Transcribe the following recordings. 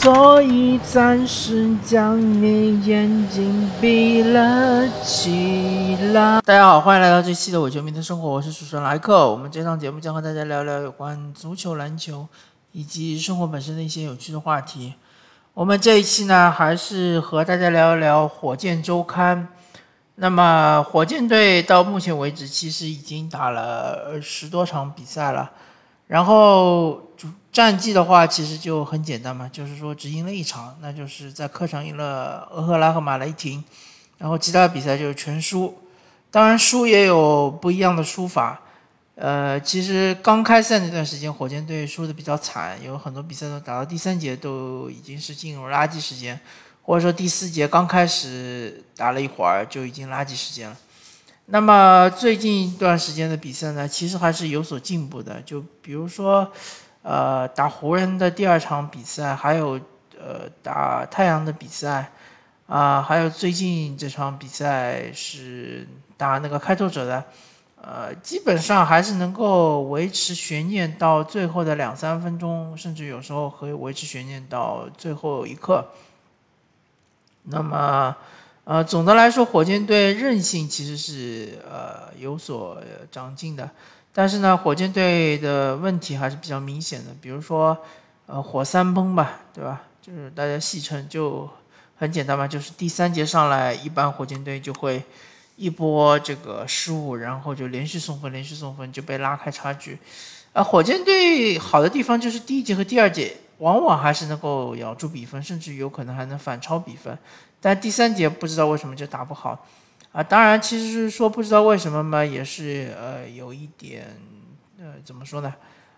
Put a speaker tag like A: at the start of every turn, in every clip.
A: 所以暂时将你眼睛闭了起来。大家好，欢迎来到这期的伪球迷的生活，我是主持人莱克。我们这档节目将和大家聊聊有关足球、篮球以及生活本身的一些有趣的话题。我们这一期呢，还是和大家聊一聊火箭周刊。那么，火箭队到目前为止其实已经打了十多场比赛了。然后主战绩的话，其实就很简单嘛，就是说只赢了一场，那就是在客场赢了俄克拉和马雷霆，然后其他比赛就是全输。当然输也有不一样的输法，呃，其实刚开赛那段时间，火箭队输的比较惨，有很多比赛都打到第三节都已经是进入垃圾时间，或者说第四节刚开始打了一会儿就已经垃圾时间了。那么最近一段时间的比赛呢，其实还是有所进步的。就比如说，呃，打湖人的第二场比赛，还有呃打太阳的比赛，啊，还有最近这场比赛是打那个开拓者的，呃，基本上还是能够维持悬念到最后的两三分钟，甚至有时候可以维持悬念到最后一刻。那么。呃，总的来说，火箭队韧性其实是呃有所长进的，但是呢，火箭队的问题还是比较明显的，比如说，呃，火三崩吧，对吧？就是大家戏称就很简单嘛，就是第三节上来，一般火箭队就会一波这个失误，然后就连续送分，连续送分就被拉开差距。啊火箭队好的地方就是第一节和第二节往往还是能够咬住比分，甚至有可能还能反超比分。但第三节不知道为什么就打不好，啊，当然其实是说不知道为什么嘛，也是呃有一点呃怎么说呢，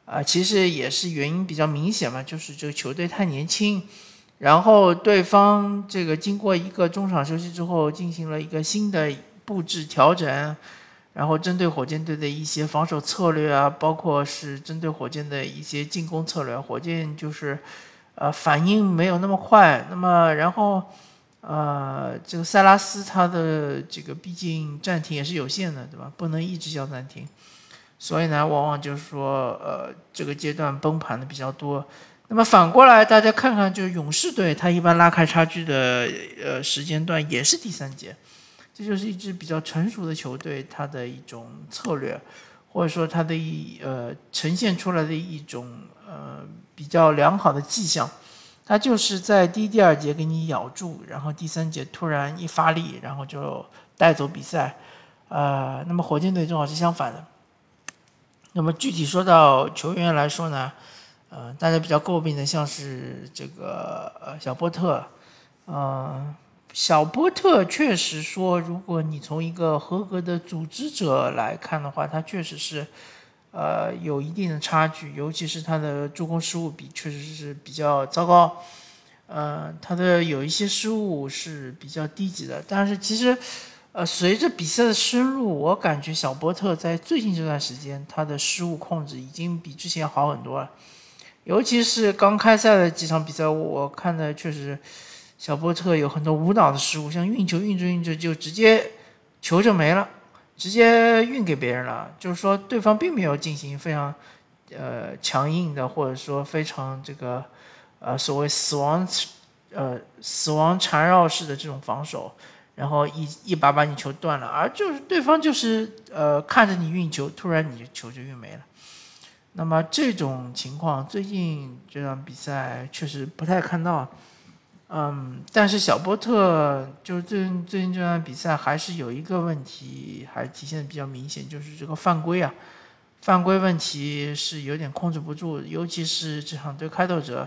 A: 啊，其实也是原因比较明显嘛，就是这个球队太年轻，然后对方这个经过一个中场休息之后进行了一个新的布置调整，然后针对火箭队的一些防守策略啊，包括是针对火箭的一些进攻策略，火箭就是呃反应没有那么快，那么然后。呃，这个塞拉斯他的这个毕竟暂停也是有限的，对吧？不能一直叫暂停，所以呢，往往就是说，呃，这个阶段崩盘的比较多。那么反过来，大家看看，就是勇士队，他一般拉开差距的呃时间段也是第三节，这就是一支比较成熟的球队，他的一种策略，或者说他的一呃呈现出来的一种呃比较良好的迹象。他就是在第一、第二节给你咬住，然后第三节突然一发力，然后就带走比赛。呃，那么火箭队正好是相反的。那么具体说到球员来说呢，呃，大家比较诟病的像是这个呃小波特，呃，小波特确实说，如果你从一个合格的组织者来看的话，他确实是。呃，有一定的差距，尤其是他的助攻失误比确实是比较糟糕。呃，他的有一些失误是比较低级的，但是其实，呃，随着比赛的深入，我感觉小波特在最近这段时间他的失误控制已经比之前好很多了。尤其是刚开赛的几场比赛，我看的确实小波特有很多无脑的失误，像运球运着运着就直接球就没了。直接运给别人了，就是说对方并没有进行非常，呃强硬的或者说非常这个，呃所谓死亡，呃死亡缠绕式的这种防守，然后一一把把你球断了，而就是对方就是呃看着你运球，突然你球就运没了。那么这种情况最近这场比赛确实不太看到。嗯，但是小波特就是最近最近这场比赛还是有一个问题，还体现的比较明显，就是这个犯规啊，犯规问题是有点控制不住，尤其是这场对开拓者，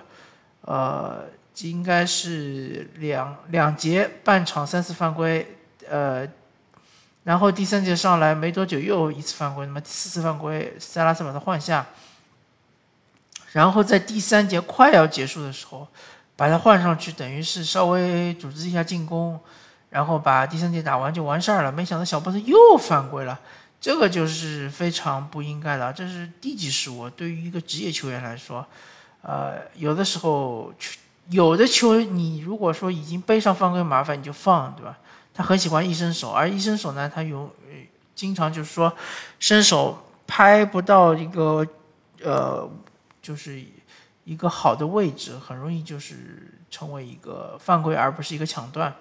A: 呃，应该是两两节半场三次犯规，呃，然后第三节上来没多久又一次犯规，那么第四次犯规，塞拉斯把他换下，然后在第三节快要结束的时候。把他换上去，等于是稍微组织一下进攻，然后把第三节打完就完事儿了。没想到小波特又犯规了，这个就是非常不应该的，这是低级失误。对于一个职业球员来说，呃，有的时候有的球你如果说已经背上犯规麻烦，你就放，对吧？他很喜欢一伸手，而一伸手呢，他有经常就是说伸手拍不到一个呃，就是。一个好的位置，很容易就是成为一个犯规，而不是一个抢断。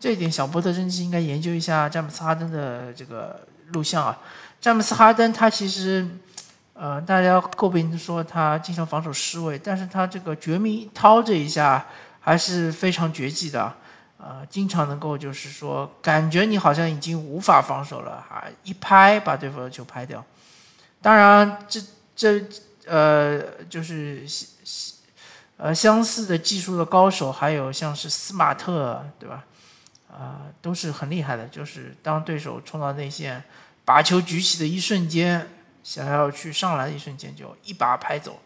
A: 这一点，小波特真是应该研究一下詹姆斯哈登的这个录像啊。詹姆斯哈登他其实，呃，大家诟病说他经常防守失位，但是他这个绝密掏这一下还是非常绝技的。呃，经常能够就是说，感觉你好像已经无法防守了，啊，一拍把对方的球拍掉。当然，这这呃，就是呃相似的技术的高手，还有像是斯马特，对吧？啊，都是很厉害的。就是当对手冲到内线，把球举起的一瞬间，想要去上篮的一瞬间，就一把拍走。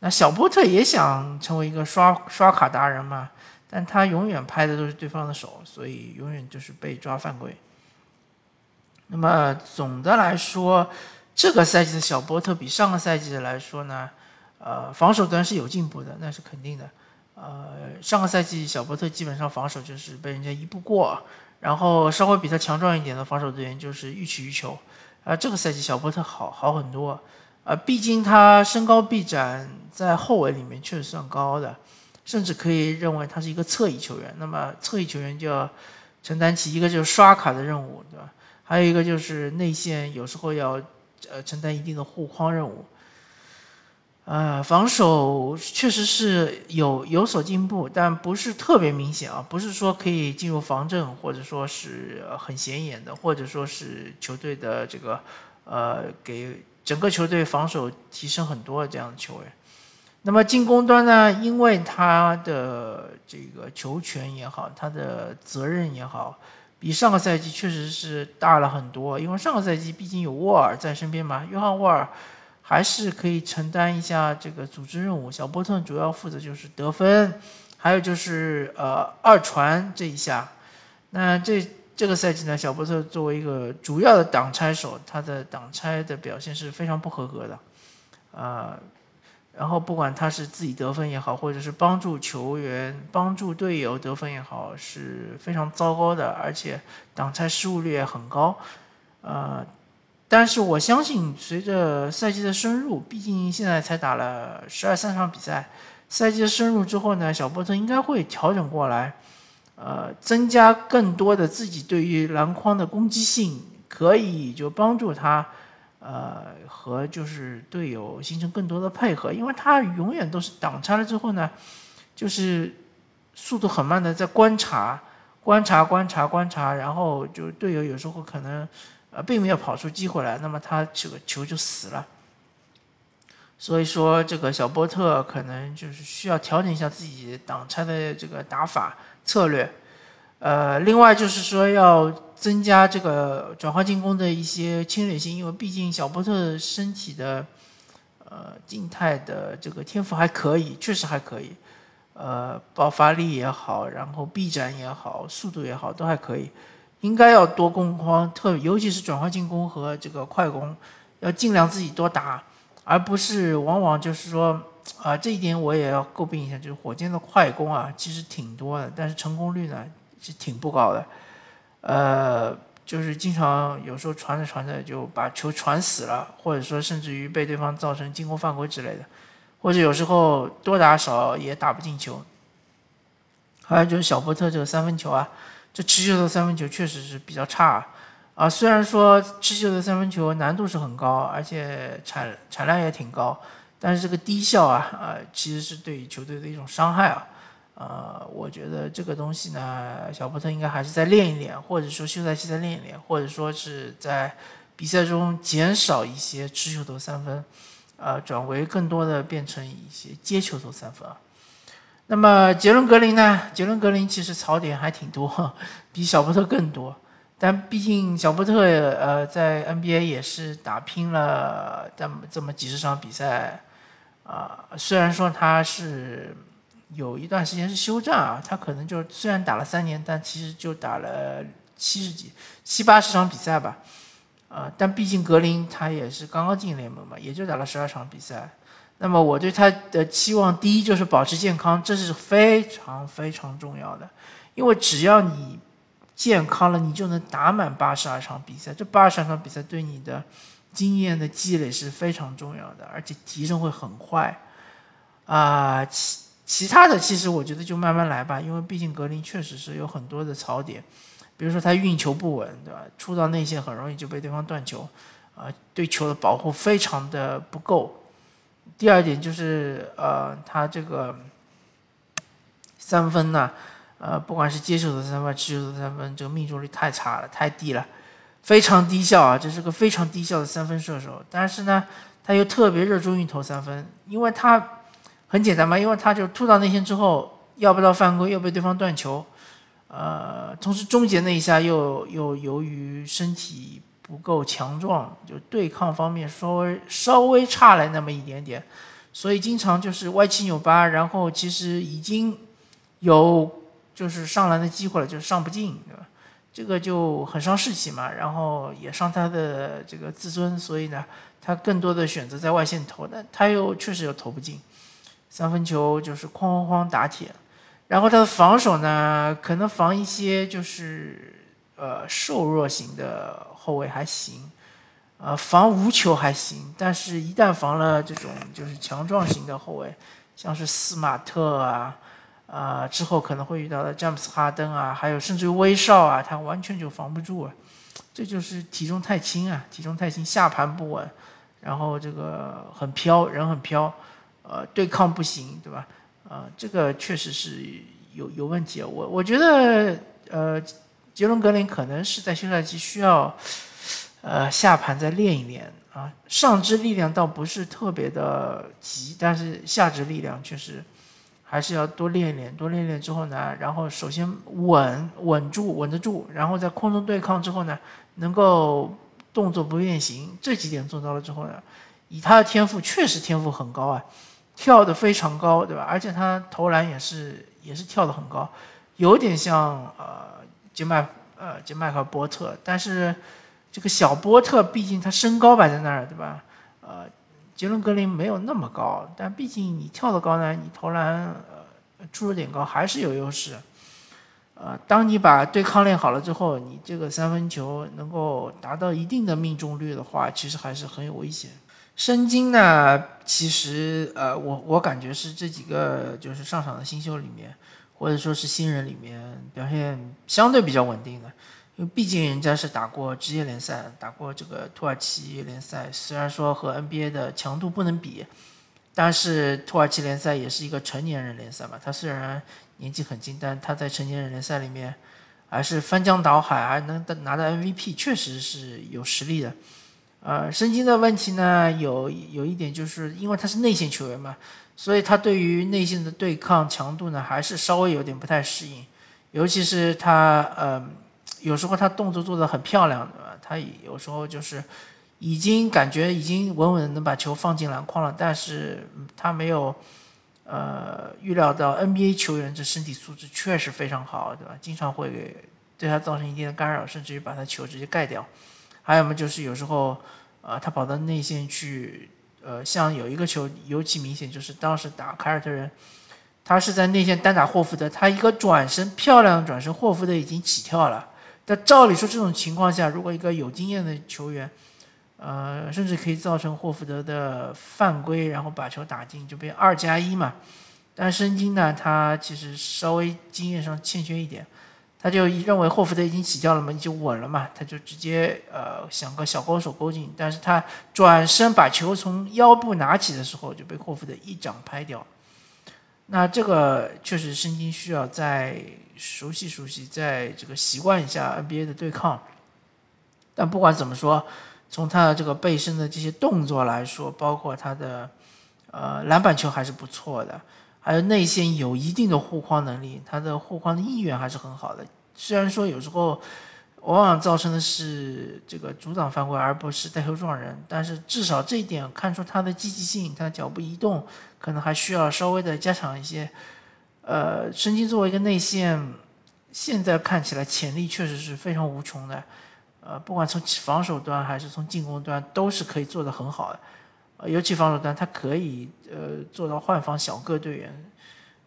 A: 那小波特也想成为一个刷刷卡达人嘛？但他永远拍的都是对方的手，所以永远就是被抓犯规。那么总的来说，这个赛季的小波特比上个赛季的来说呢，呃，防守端是有进步的，那是肯定的。呃，上个赛季小波特基本上防守就是被人家一步过，然后稍微比他强壮一点的防守队员就是欲取欲求。啊，这个赛季小波特好好很多，啊，毕竟他身高臂展在后卫里面确实算高的。甚至可以认为他是一个侧翼球员，那么侧翼球员就要承担起一个就是刷卡的任务，对吧？还有一个就是内线有时候要呃承担一定的护框任务。呃，防守确实是有有所进步，但不是特别明显啊，不是说可以进入防阵，或者说是很显眼的，或者说是球队的这个呃给整个球队防守提升很多这样的球员。那么进攻端呢？因为他的这个球权也好，他的责任也好，比上个赛季确实是大了很多。因为上个赛季毕竟有沃尔在身边嘛，约翰沃尔还是可以承担一下这个组织任务。小波特主要负责就是得分，还有就是呃二传这一下。那这这个赛季呢，小波特作为一个主要的挡拆手，他的挡拆的表现是非常不合格的，啊。然后不管他是自己得分也好，或者是帮助球员、帮助队友得分也好，是非常糟糕的，而且挡拆失误率也很高。呃，但是我相信随着赛季的深入，毕竟现在才打了十二三场比赛，赛季的深入之后呢，小波特应该会调整过来，呃，增加更多的自己对于篮筐的攻击性，可以就帮助他。呃，和就是队友形成更多的配合，因为他永远都是挡拆了之后呢，就是速度很慢的在观察、观察、观察、观察，然后就队友有时候可能呃并没有跑出机会来，那么他这个球就死了。所以说，这个小波特可能就是需要调整一下自己挡拆的这个打法策略。呃，另外就是说要增加这个转换进攻的一些侵略性，因为毕竟小波特身体的呃静态的这个天赋还可以，确实还可以，呃，爆发力也好，然后臂展也好，速度也好，都还可以，应该要多攻框，特尤其是转换进攻和这个快攻，要尽量自己多打，而不是往往就是说啊，这一点我也要诟病一下，就是火箭的快攻啊，其实挺多的，但是成功率呢？是挺不高的，呃，就是经常有时候传着传着就把球传死了，或者说甚至于被对方造成进攻犯规之类的，或者有时候多打少也打不进球。还有就是小波特这个三分球啊，这持球的三分球确实是比较差啊。虽然说持球的三分球难度是很高，而且产产量也挺高，但是这个低效啊，啊，其实是对球队的一种伤害啊。呃，我觉得这个东西呢，小波特应该还是再练一练，或者说休赛期再练一练，或者说是在比赛中减少一些持球投三分，呃，转为更多的变成一些接球投三分。那么杰伦格林呢？杰伦格林其实槽点还挺多，比小波特更多。但毕竟小波特呃在 NBA 也是打拼了这么这么几十场比赛，啊，虽然说他是。有一段时间是休战啊，他可能就虽然打了三年，但其实就打了七十几、七八十场比赛吧，啊，但毕竟格林他也是刚刚进联盟嘛，也就打了十二场比赛。那么我对他的期望，第一就是保持健康，这是非常非常重要的，因为只要你健康了，你就能打满八十二场比赛。这八十二场比赛对你的经验的积累是非常重要的，而且提升会很快。啊，其其他的其实我觉得就慢慢来吧，因为毕竟格林确实是有很多的槽点，比如说他运球不稳，对吧？出到内线很容易就被对方断球，啊，对球的保护非常的不够。第二点就是呃，他这个三分呢，呃，不管是接球的三分、持球的三分，这个命中率太差了，太低了，非常低效啊！这是个非常低效的三分射手。但是呢，他又特别热衷于投三分，因为他很简单嘛，因为他就突到内线之后要不到犯规，又被对方断球，呃，同时终结那一下又又由于身体。不够强壮，就对抗方面稍微稍微差了那么一点点，所以经常就是歪七扭八，然后其实已经有就是上篮的机会了，就是上不进，对吧？这个就很伤士气嘛，然后也伤他的这个自尊，所以呢，他更多的选择在外线投，但他又确实又投不进，三分球就是哐哐哐打铁，然后他的防守呢，可能防一些就是呃瘦弱型的。后卫还行，呃，防无球还行，但是一旦防了这种就是强壮型的后卫，像是斯马特啊，啊，之后可能会遇到的詹姆斯哈登啊，还有甚至于威少啊，他完全就防不住啊，这就是体重太轻啊，体重太轻，下盘不稳，然后这个很飘，人很飘，呃，对抗不行，对吧？啊，这个确实是有有问题，我我觉得，呃。杰伦格林可能是在休赛期需要，呃，下盘再练一练啊。上肢力量倒不是特别的急，但是下肢力量确实还是要多练一练。多练练之后呢，然后首先稳稳住，稳得住，然后在空中对抗之后呢，能够动作不变形，这几点做到了之后呢，以他的天赋，确实天赋很高啊，跳得非常高，对吧？而且他投篮也是也是跳得很高，有点像呃。杰麦呃，杰麦克波特，但是这个小波特毕竟他身高摆在那儿，对吧？呃，杰伦格林没有那么高，但毕竟你跳得高呢，你投篮呃出手点高还是有优势。呃，当你把对抗练好了之后，你这个三分球能够达到一定的命中率的话，其实还是很有危险。申京呢，其实呃，我我感觉是这几个就是上场的新秀里面。或者说是新人里面表现相对比较稳定的，因为毕竟人家是打过职业联赛，打过这个土耳其联赛，虽然说和 NBA 的强度不能比，但是土耳其联赛也是一个成年人联赛嘛。他虽然年纪很轻，但他在成年人联赛里面还是翻江倒海，还能拿到 MVP，确实是有实力的。呃，申京的问题呢，有有一点就是因为他是内线球员嘛。所以他对于内线的对抗强度呢，还是稍微有点不太适应，尤其是他呃，有时候他动作做的很漂亮，对吧？他有时候就是已经感觉已经稳稳能把球放进篮筐了，但是他没有呃预料到 NBA 球员这身体素质确实非常好，对吧？经常会给对他造成一定的干扰，甚至于把他球直接盖掉。还有嘛，就是有时候呃，他跑到内线去。呃，像有一个球尤其明显，就是当时打凯尔特人，他是在内线单打霍福德，他一个转身漂亮的转身，霍福德已经起跳了。但照理说这种情况下，如果一个有经验的球员，呃，甚至可以造成霍福德的犯规，然后把球打进，就变二加一嘛。但申京呢，他其实稍微经验上欠缺一点。他就认为霍福德已经起跳了嘛，就稳了嘛，他就直接呃想个小勾手勾进，但是他转身把球从腰部拿起的时候就被霍福德一掌拍掉。那这个确实申京需要再熟悉熟悉，在这个习惯一下 NBA 的对抗。但不管怎么说，从他的这个背身的这些动作来说，包括他的呃篮板球还是不错的。还有内线有一定的护框能力，他的护框的意愿还是很好的。虽然说有时候往往造成的是这个阻挡犯规，而不是带球撞人，但是至少这一点看出他的积极性，他的脚步移动可能还需要稍微的加强一些。呃，申京作为一个内线，现在看起来潜力确实是非常无穷的。呃，不管从防守端还是从进攻端，都是可以做得很好的。尤其防守端，他可以呃做到换防小个队员，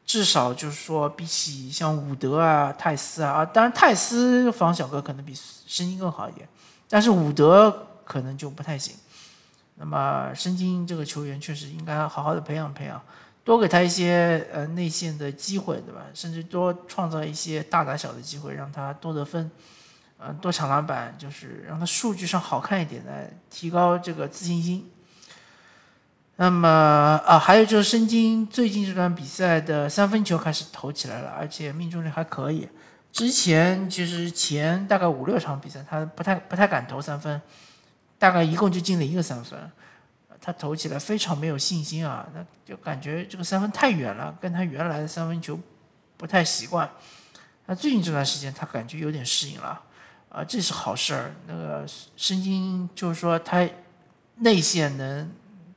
A: 至少就是说，比起像伍德啊、泰斯啊啊，当然泰斯防小个可能比申京更好一点，但是伍德可能就不太行。那么申京这个球员确实应该好好的培养培养，多给他一些呃内线的机会，对吧？甚至多创造一些大打小的机会，让他多得分，嗯，多抢篮板，就是让他数据上好看一点，来提高这个自信心。那么啊，还有就是申京最近这段比赛的三分球开始投起来了，而且命中率还可以。之前其实前大概五六场比赛，他不太不太敢投三分，大概一共就进了一个三分，他投起来非常没有信心啊，那就感觉这个三分太远了，跟他原来的三分球不太习惯。那最近这段时间，他感觉有点适应了，啊，这是好事儿。那个申京就是说他内线能。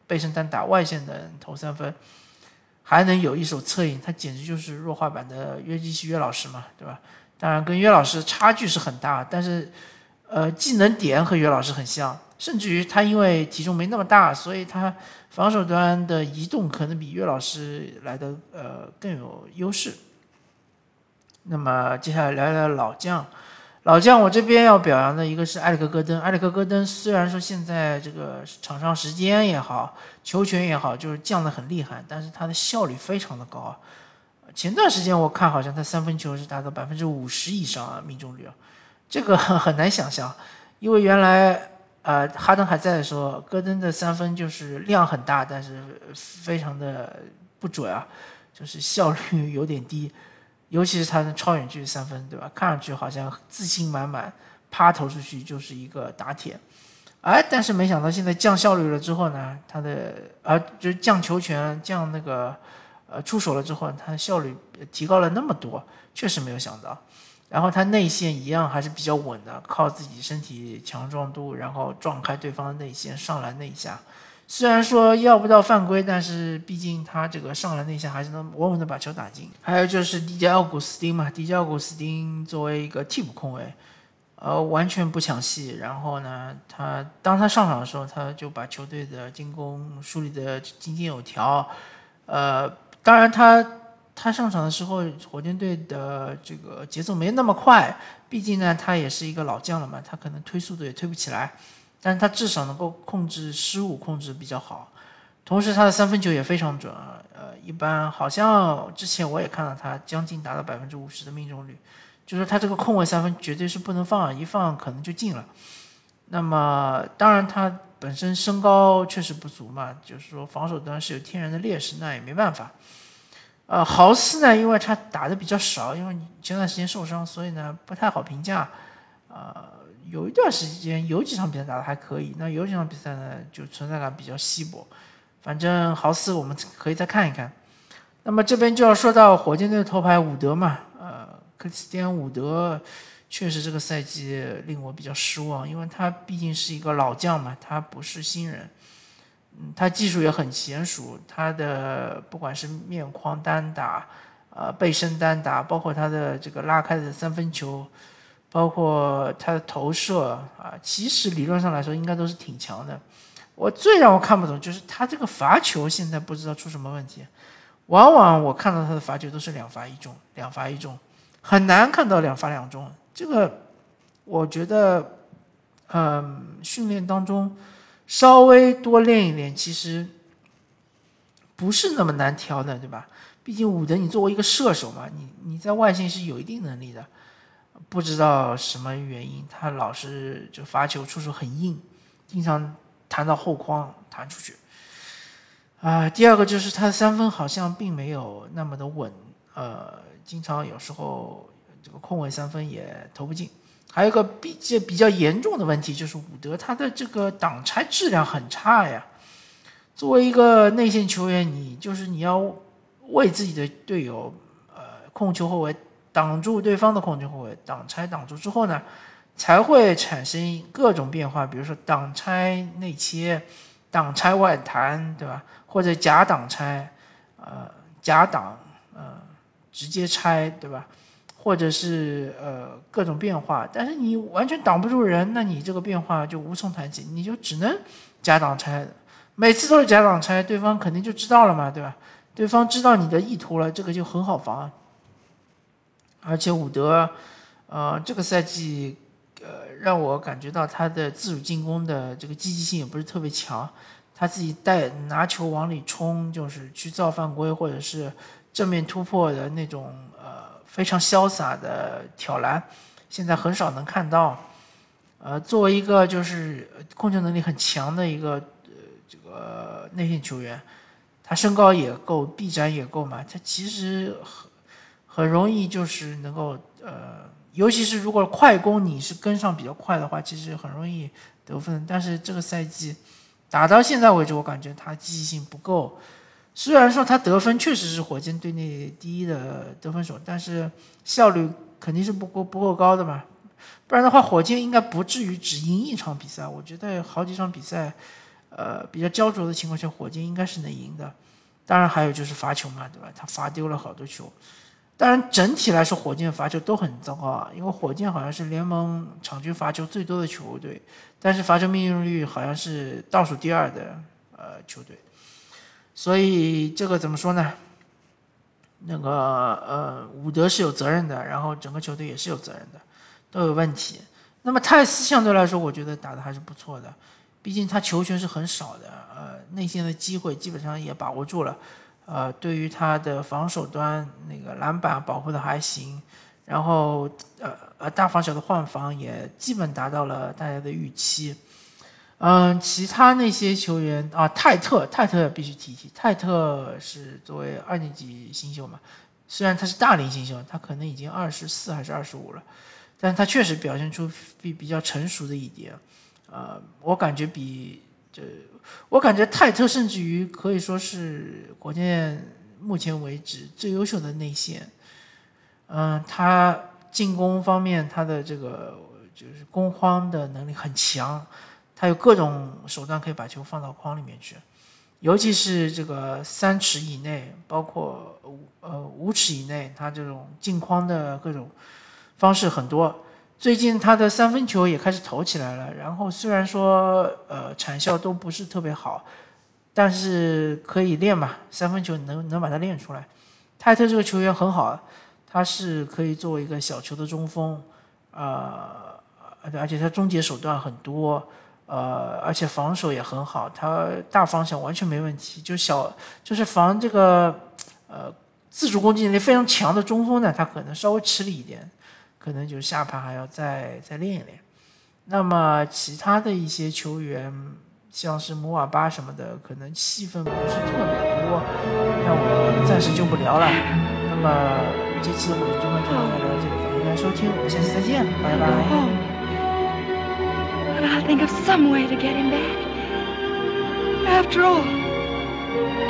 A: 背身单打外线的投三分，还能有一手策应，他简直就是弱化版的约基奇约老师嘛，对吧？当然跟约老师差距是很大，但是，呃，技能点和约老师很像，甚至于他因为体重没那么大，所以他防守端的移动可能比约老师来的呃更有优势。那么接下来聊聊老将。老将，我这边要表扬的一个是埃里克·戈登。埃里克·戈登虽然说现在这个场上时间也好，球权也好，就是降得很厉害，但是他的效率非常的高啊。前段时间我看好像他三分球是达到百分之五十以上啊命中率啊，这个 很难想象，因为原来呃哈登还在的时候，戈登的三分就是量很大，但是非常的不准啊，就是效率有点低。尤其是他的超远距离三分，对吧？看上去好像自信满满，啪投出去就是一个打铁。哎，但是没想到现在降效率了之后呢，他的啊就是降球权、降那个呃出手了之后，他的效率提高了那么多，确实没有想到。然后他内线一样还是比较稳的，靠自己身体强壮度，然后撞开对方的内线上篮那一下。虽然说要不到犯规，但是毕竟他这个上篮那下还是能稳稳的把球打进。还有就是迪迦奥古斯丁嘛，迪迦奥古斯丁作为一个替补控卫，呃，完全不抢戏。然后呢，他当他上场的时候，他就把球队的进攻梳理的井井有条。呃，当然他他上场的时候，火箭队的这个节奏没那么快，毕竟呢，他也是一个老将了嘛，他可能推速度也推不起来。但是他至少能够控制失误，控制比较好，同时他的三分球也非常准啊。呃，一般好像之前我也看到他将近达到百分之五十的命中率，就是他这个空位三分绝对是不能放，一放可能就进了。那么当然他本身身高确实不足嘛，就是说防守端是有天然的劣势，那也没办法。呃，豪斯呢，因为他打的比较少，因为你前段时间受伤，所以呢不太好评价。呃。有一段时间有几场比赛打的还可以，那有几场比赛呢就存在感比较稀薄。反正豪斯我们可以再看一看。那么这边就要说到火箭队头牌伍德嘛，呃，克里斯蒂安伍德确实这个赛季令我比较失望，因为他毕竟是一个老将嘛，他不是新人，嗯，他技术也很娴熟，他的不管是面框单打，呃，背身单打，包括他的这个拉开的三分球。包括他的投射啊，其实理论上来说应该都是挺强的。我最让我看不懂就是他这个罚球现在不知道出什么问题，往往我看到他的罚球都是两罚一中，两罚一中，很难看到两罚两中。这个我觉得，嗯，训练当中稍微多练一练，其实不是那么难调的，对吧？毕竟伍德你作为一个射手嘛，你你在外线是有一定能力的。不知道什么原因，他老是就发球出手很硬，经常弹到后框弹出去。啊，第二个就是他的三分好像并没有那么的稳，呃，经常有时候这个空位三分也投不进。还有一个比较比较严重的问题就是伍德他的这个挡拆质量很差呀。作为一个内线球员，你就是你要为自己的队友，呃，控球后卫。挡住对方的控制后卫，挡拆挡住之后呢，才会产生各种变化，比如说挡拆内切、挡拆外弹，对吧？或者假挡拆，呃，假挡，呃，直接拆，对吧？或者是呃各种变化，但是你完全挡不住人，那你这个变化就无从谈起，你就只能假挡拆，每次都是假挡拆，对方肯定就知道了嘛，对吧？对方知道你的意图了，这个就很好防。啊而且伍德，呃，这个赛季，呃，让我感觉到他的自主进攻的这个积极性也不是特别强，他自己带拿球往里冲，就是去造犯规或者是正面突破的那种呃非常潇洒的挑篮，现在很少能看到。呃，作为一个就是控球能力很强的一个呃这个内线球员，他身高也够，臂展也够嘛，他其实很容易就是能够呃，尤其是如果快攻你是跟上比较快的话，其实很容易得分。但是这个赛季。打到现在为止，我感觉他积极性不够。虽然说他得分确实是火箭队内第一的得分手，但是效率肯定是不够不够高的嘛。不然的话，火箭应该不至于只赢一场比赛。我觉得好几场比赛，呃，比较焦灼的情况下，火箭应该是能赢的。当然还有就是罚球嘛，对吧？他罚丢了好多球。当然整体来说，火箭罚球都很糟糕啊，因为火箭好像是联盟场均罚球最多的球队。但是罚球命中率好像是倒数第二的呃球队，所以这个怎么说呢？那个呃伍德是有责任的，然后整个球队也是有责任的，都有问题。那么泰斯相对来说，我觉得打的还是不错的，毕竟他球权是很少的，呃内线的机会基本上也把握住了，呃对于他的防守端那个篮板保护的还行。然后，呃呃，大防小的换防也基本达到了大家的预期。嗯，其他那些球员啊，泰特，泰特必须提提。泰特是作为二年级新秀嘛，虽然他是大龄新秀，他可能已经二十四还是二十五了，但他确实表现出比比较成熟的一点。呃，我感觉比这，我感觉泰特甚至于可以说是国建目前为止最优秀的内线。嗯，他进攻方面，他的这个就是攻荒的能力很强，他有各种手段可以把球放到框里面去，尤其是这个三尺以内，包括呃五尺以内，他这种进框的各种方式很多。最近他的三分球也开始投起来了，然后虽然说呃产效都不是特别好，但是可以练嘛，三分球能能把它练出来。泰特这个球员很好。他是可以作为一个小球的中锋，呃，而且他终结手段很多，呃，而且防守也很好，他大方向完全没问题。就小就是防这个，呃，自主攻击能力非常强的中锋呢，他可能稍微吃力一点，可能就下盘还要再再练一练。那么其他的一些球员，像是姆瓦巴什么的，可能戏份不是特别多，那我暂时就不聊了。那么。这期我们就跟大家聊到这里，感谢大家收听，我们下期再见，拜拜。I'll think of some way to get him back. After all,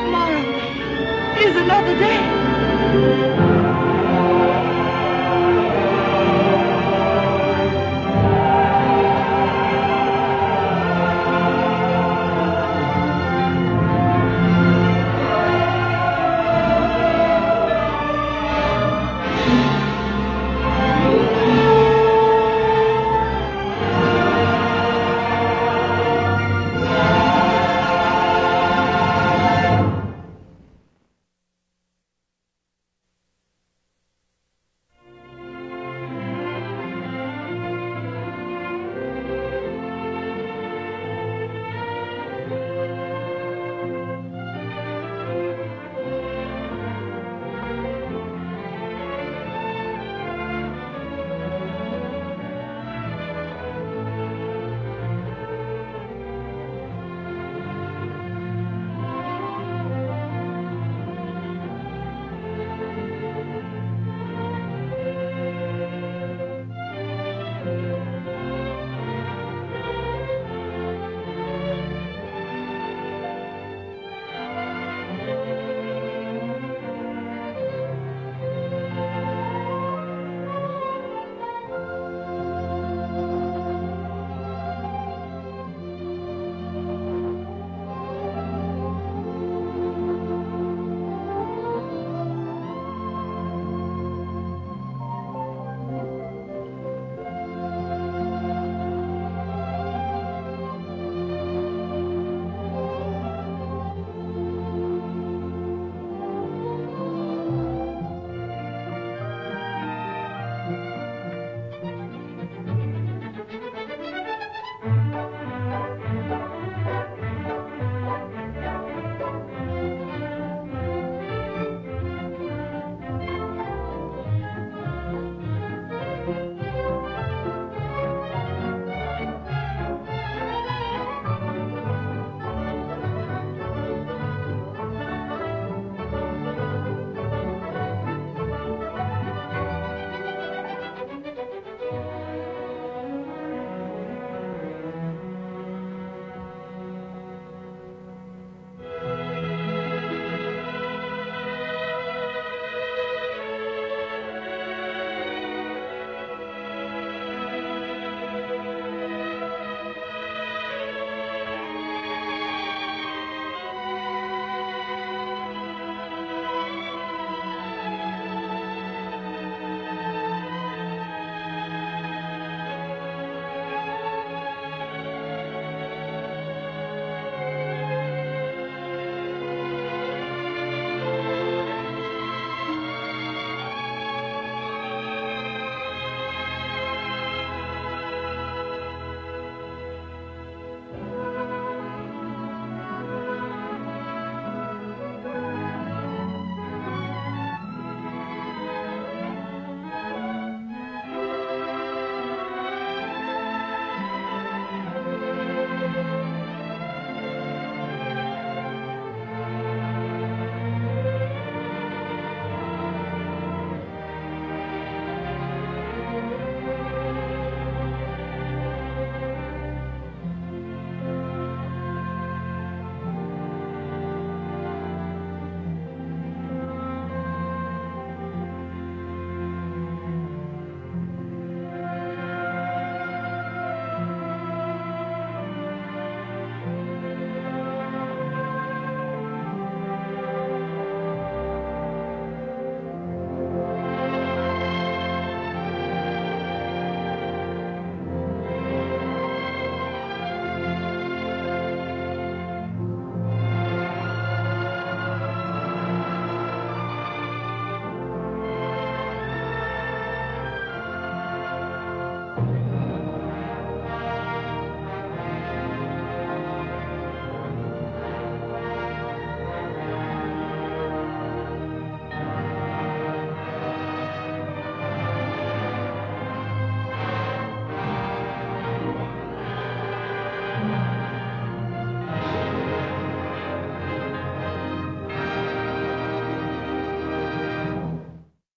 A: tomorrow is another day.